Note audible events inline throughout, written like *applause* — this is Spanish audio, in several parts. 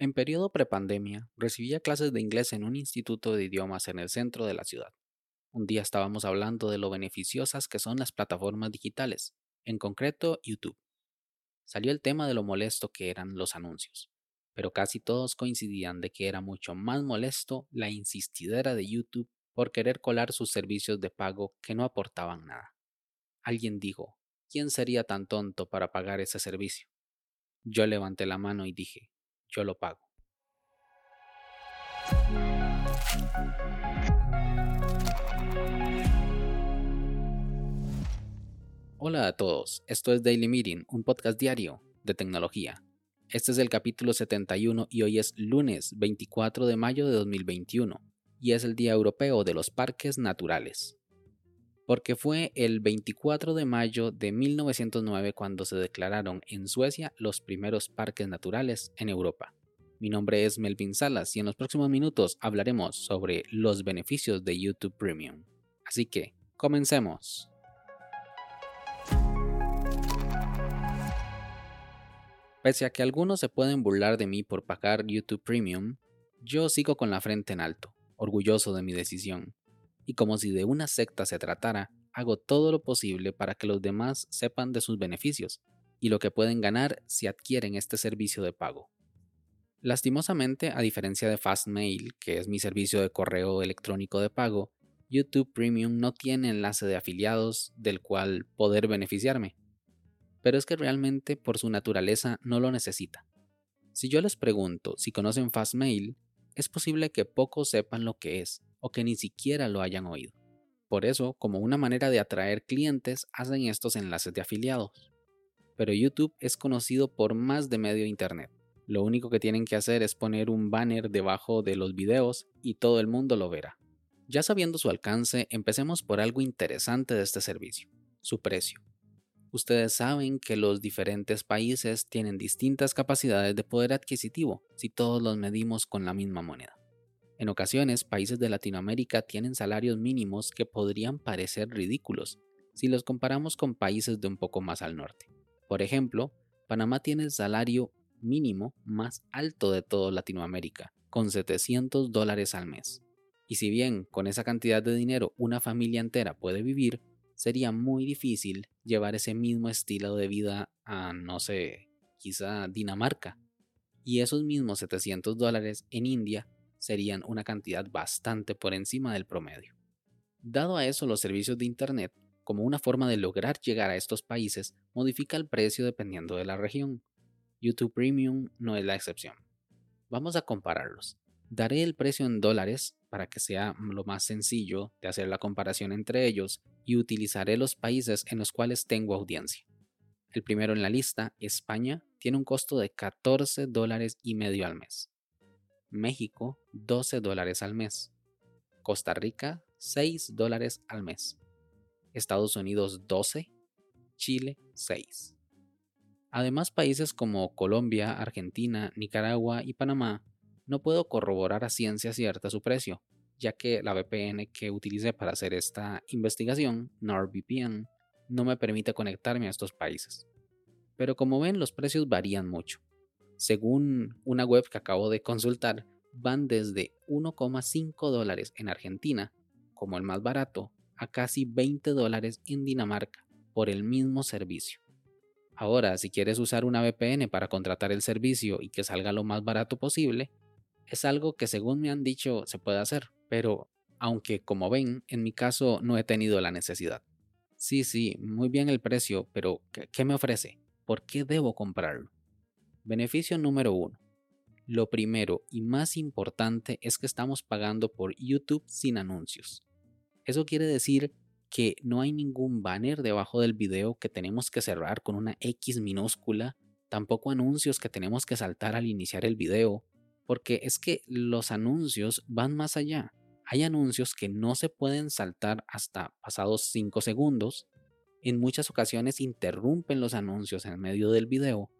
En periodo prepandemia, recibía clases de inglés en un instituto de idiomas en el centro de la ciudad. Un día estábamos hablando de lo beneficiosas que son las plataformas digitales, en concreto YouTube. Salió el tema de lo molesto que eran los anuncios, pero casi todos coincidían de que era mucho más molesto la insistidera de YouTube por querer colar sus servicios de pago que no aportaban nada. Alguien dijo, ¿quién sería tan tonto para pagar ese servicio? Yo levanté la mano y dije, yo lo pago. Hola a todos, esto es Daily Meeting, un podcast diario de tecnología. Este es el capítulo 71 y hoy es lunes 24 de mayo de 2021 y es el Día Europeo de los Parques Naturales. Porque fue el 24 de mayo de 1909 cuando se declararon en Suecia los primeros parques naturales en Europa. Mi nombre es Melvin Salas y en los próximos minutos hablaremos sobre los beneficios de YouTube Premium. Así que, comencemos. Pese a que algunos se pueden burlar de mí por pagar YouTube Premium, yo sigo con la frente en alto, orgulloso de mi decisión. Y como si de una secta se tratara, hago todo lo posible para que los demás sepan de sus beneficios y lo que pueden ganar si adquieren este servicio de pago. Lastimosamente, a diferencia de Fastmail, que es mi servicio de correo electrónico de pago, YouTube Premium no tiene enlace de afiliados del cual poder beneficiarme. Pero es que realmente por su naturaleza no lo necesita. Si yo les pregunto si conocen Fastmail, es posible que pocos sepan lo que es o que ni siquiera lo hayan oído. Por eso, como una manera de atraer clientes, hacen estos enlaces de afiliados. Pero YouTube es conocido por más de medio Internet lo único que tienen que hacer es poner un banner debajo de los videos y todo el mundo lo verá. Ya sabiendo su alcance, empecemos por algo interesante de este servicio, su precio. Ustedes saben que los diferentes países tienen distintas capacidades de poder adquisitivo si todos los medimos con la misma moneda. En ocasiones, países de Latinoamérica tienen salarios mínimos que podrían parecer ridículos si los comparamos con países de un poco más al norte. Por ejemplo, Panamá tiene el salario mínimo más alto de toda Latinoamérica, con 700 dólares al mes. Y si bien con esa cantidad de dinero una familia entera puede vivir, sería muy difícil llevar ese mismo estilo de vida a, no sé, quizá Dinamarca. Y esos mismos 700 dólares en India serían una cantidad bastante por encima del promedio. Dado a eso, los servicios de Internet, como una forma de lograr llegar a estos países, modifica el precio dependiendo de la región. YouTube Premium no es la excepción. Vamos a compararlos. Daré el precio en dólares para que sea lo más sencillo de hacer la comparación entre ellos y utilizaré los países en los cuales tengo audiencia. El primero en la lista, España, tiene un costo de 14 dólares y medio al mes. México, 12 dólares al mes. Costa Rica, 6 dólares al mes. Estados Unidos, 12. Chile, 6. Además, países como Colombia, Argentina, Nicaragua y Panamá no puedo corroborar a ciencia cierta su precio, ya que la VPN que utilicé para hacer esta investigación, NordVPN, no me permite conectarme a estos países. Pero como ven, los precios varían mucho. Según una web que acabo de consultar, van desde 1,5 dólares en Argentina, como el más barato, a casi 20 dólares en Dinamarca por el mismo servicio. Ahora, si quieres usar una VPN para contratar el servicio y que salga lo más barato posible, es algo que según me han dicho se puede hacer, pero aunque como ven, en mi caso no he tenido la necesidad. Sí, sí, muy bien el precio, pero ¿qué, me ofrece? ¿Por qué debo comprarlo? Beneficio número uno. Lo primero y más importante es que estamos pagando por YouTube sin anuncios. Eso quiere decir que no hay ningún banner debajo del video que tenemos que cerrar con una X minúscula, tampoco anuncios que tenemos que saltar al iniciar el video, porque es que los anuncios van más allá. Hay anuncios que no se pueden saltar hasta pasados 5 segundos, en muchas ocasiones interrumpen los anuncios en medio del video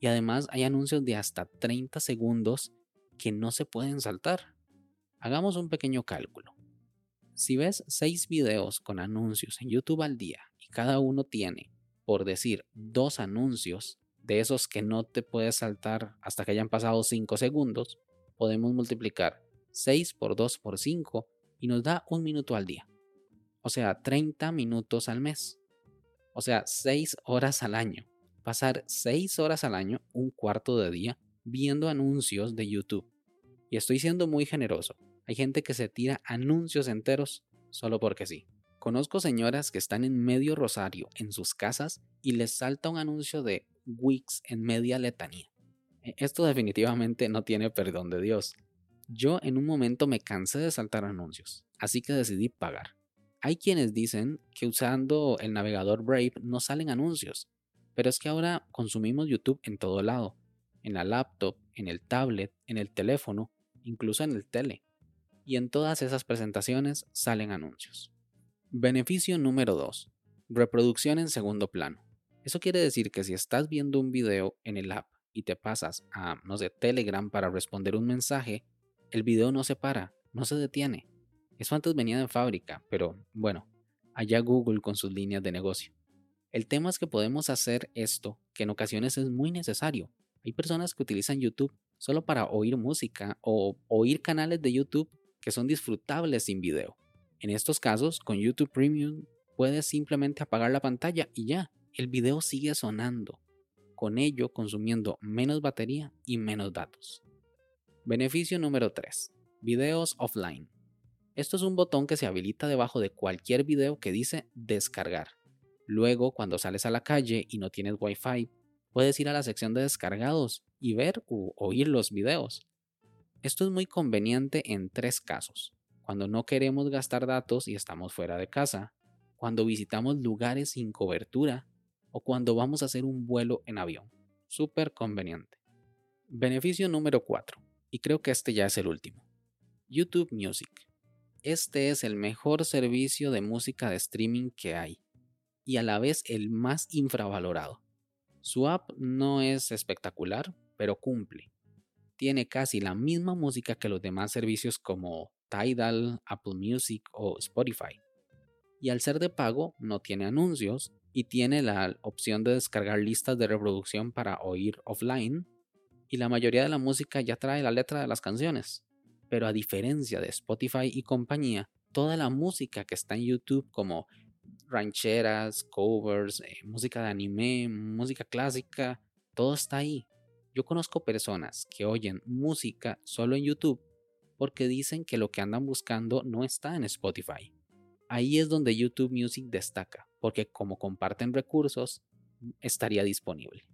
y además hay anuncios de hasta 30 segundos que no se pueden saltar. Hagamos un pequeño cálculo. Si ves 6 videos con anuncios en YouTube al día y cada uno tiene, por decir, dos anuncios, de esos que no te puedes saltar hasta que hayan pasado 5 segundos, podemos multiplicar 6 por 2 por 5 y nos da un minuto al día. O sea, 30 minutos al mes. O sea, 6 horas al año. Pasar 6 horas al año, un cuarto de día, viendo anuncios de YouTube. Y estoy siendo muy generoso. Hay gente que se tira anuncios enteros solo porque sí. Conozco señoras que están en medio rosario en sus casas y les salta un anuncio de Wix en media letanía. E, esto definitivamente no tiene perdón de Dios. Yo en un momento me cansé de saltar anuncios, así que decidí pagar. Hay quienes dicen que usando el navegador Brave no salen anuncios, pero es que ahora consumimos YouTube en todo lado, en la laptop, en el tablet, en el teléfono, incluso en el tele. Y en todas esas presentaciones salen anuncios. Beneficio número 2. Reproducción en segundo plano. Eso quiere decir que si estás viendo un video en el app y te pasas a, no sé, Telegram para responder un mensaje, el video no se para, no se detiene. Eso antes venía de fábrica, pero bueno, allá Google con sus líneas de negocio. El tema es que podemos hacer esto, que en ocasiones es muy necesario. Hay personas que utilizan YouTube solo para oír música o oír canales de YouTube que son disfrutables sin video. En estos casos, con YouTube Premium puedes simplemente apagar la pantalla y ya, el video sigue sonando, con ello consumiendo menos batería y menos datos. Beneficio número 3. Videos offline. Esto es un botón que se habilita debajo de cualquier video que dice descargar. Luego, cuando sales a la calle y no tienes Wi-Fi, puedes ir a la sección de descargados y ver u oír los videos. Esto es muy conveniente en tres casos. Cuando no queremos gastar datos y estamos fuera de casa, cuando visitamos lugares sin cobertura o cuando vamos a hacer un vuelo en avión. Súper conveniente. Beneficio número 4, y creo que este ya es el último. YouTube Music. Este es el mejor servicio de música de streaming que hay y a la vez el más infravalorado. Su app no es espectacular, pero cumple. Tiene casi la misma música que los demás servicios como Tidal, Apple Music o Spotify. Y al ser de pago no tiene anuncios y tiene la opción de descargar listas de reproducción para oír offline y la mayoría de la música ya trae la letra de las canciones. Pero a diferencia de Spotify y compañía, toda la música que está en YouTube como rancheras, covers, eh, música de anime, música clásica, todo está ahí. Yo conozco personas que oyen música solo en YouTube porque dicen que lo que andan buscando no está en Spotify. Ahí es donde YouTube Music destaca, porque como comparten recursos, estaría disponible.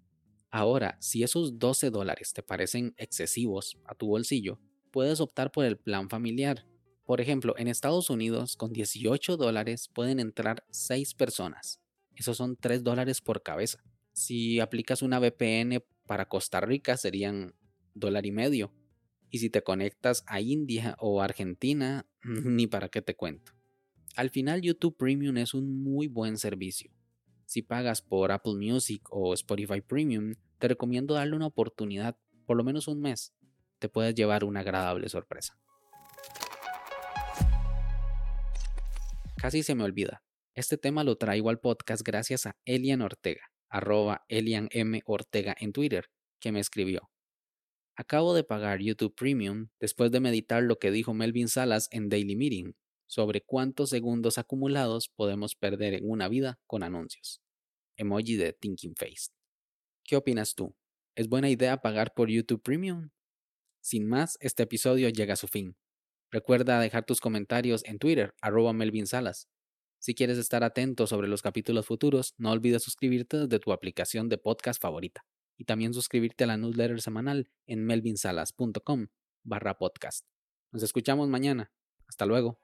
Ahora, si esos 12 dólares te parecen excesivos a tu bolsillo, puedes optar por el plan familiar. Por ejemplo, en Estados Unidos, con 18 dólares pueden entrar 6 personas. Esos son 3 dólares por cabeza. Si aplicas una VPN para Costa Rica serían dólar y medio. Y si te conectas a India o Argentina, *laughs* ni para qué te cuento. Al final YouTube Premium es un muy buen servicio. Si pagas por Apple Music o Spotify Premium, te recomiendo darle una oportunidad por lo menos un mes. Te puedes llevar una agradable sorpresa. Casi se me olvida. Este tema lo traigo al podcast gracias a Elian Ortega, arroba Elian M. Ortega en Twitter, que me escribió. Acabo de pagar YouTube Premium después de meditar lo que dijo Melvin Salas en Daily Meeting sobre cuántos segundos acumulados podemos perder en una vida con anuncios. Emoji de Thinking Face. ¿Qué opinas tú? ¿Es buena idea pagar por YouTube Premium? Sin más, este episodio llega a su fin. Recuerda dejar tus comentarios en Twitter, arroba Melvin Salas. Si quieres estar atento sobre los capítulos futuros, no olvides suscribirte desde tu aplicación de podcast favorita y también suscribirte a la newsletter semanal en melvinsalas.com barra podcast. Nos escuchamos mañana. Hasta luego.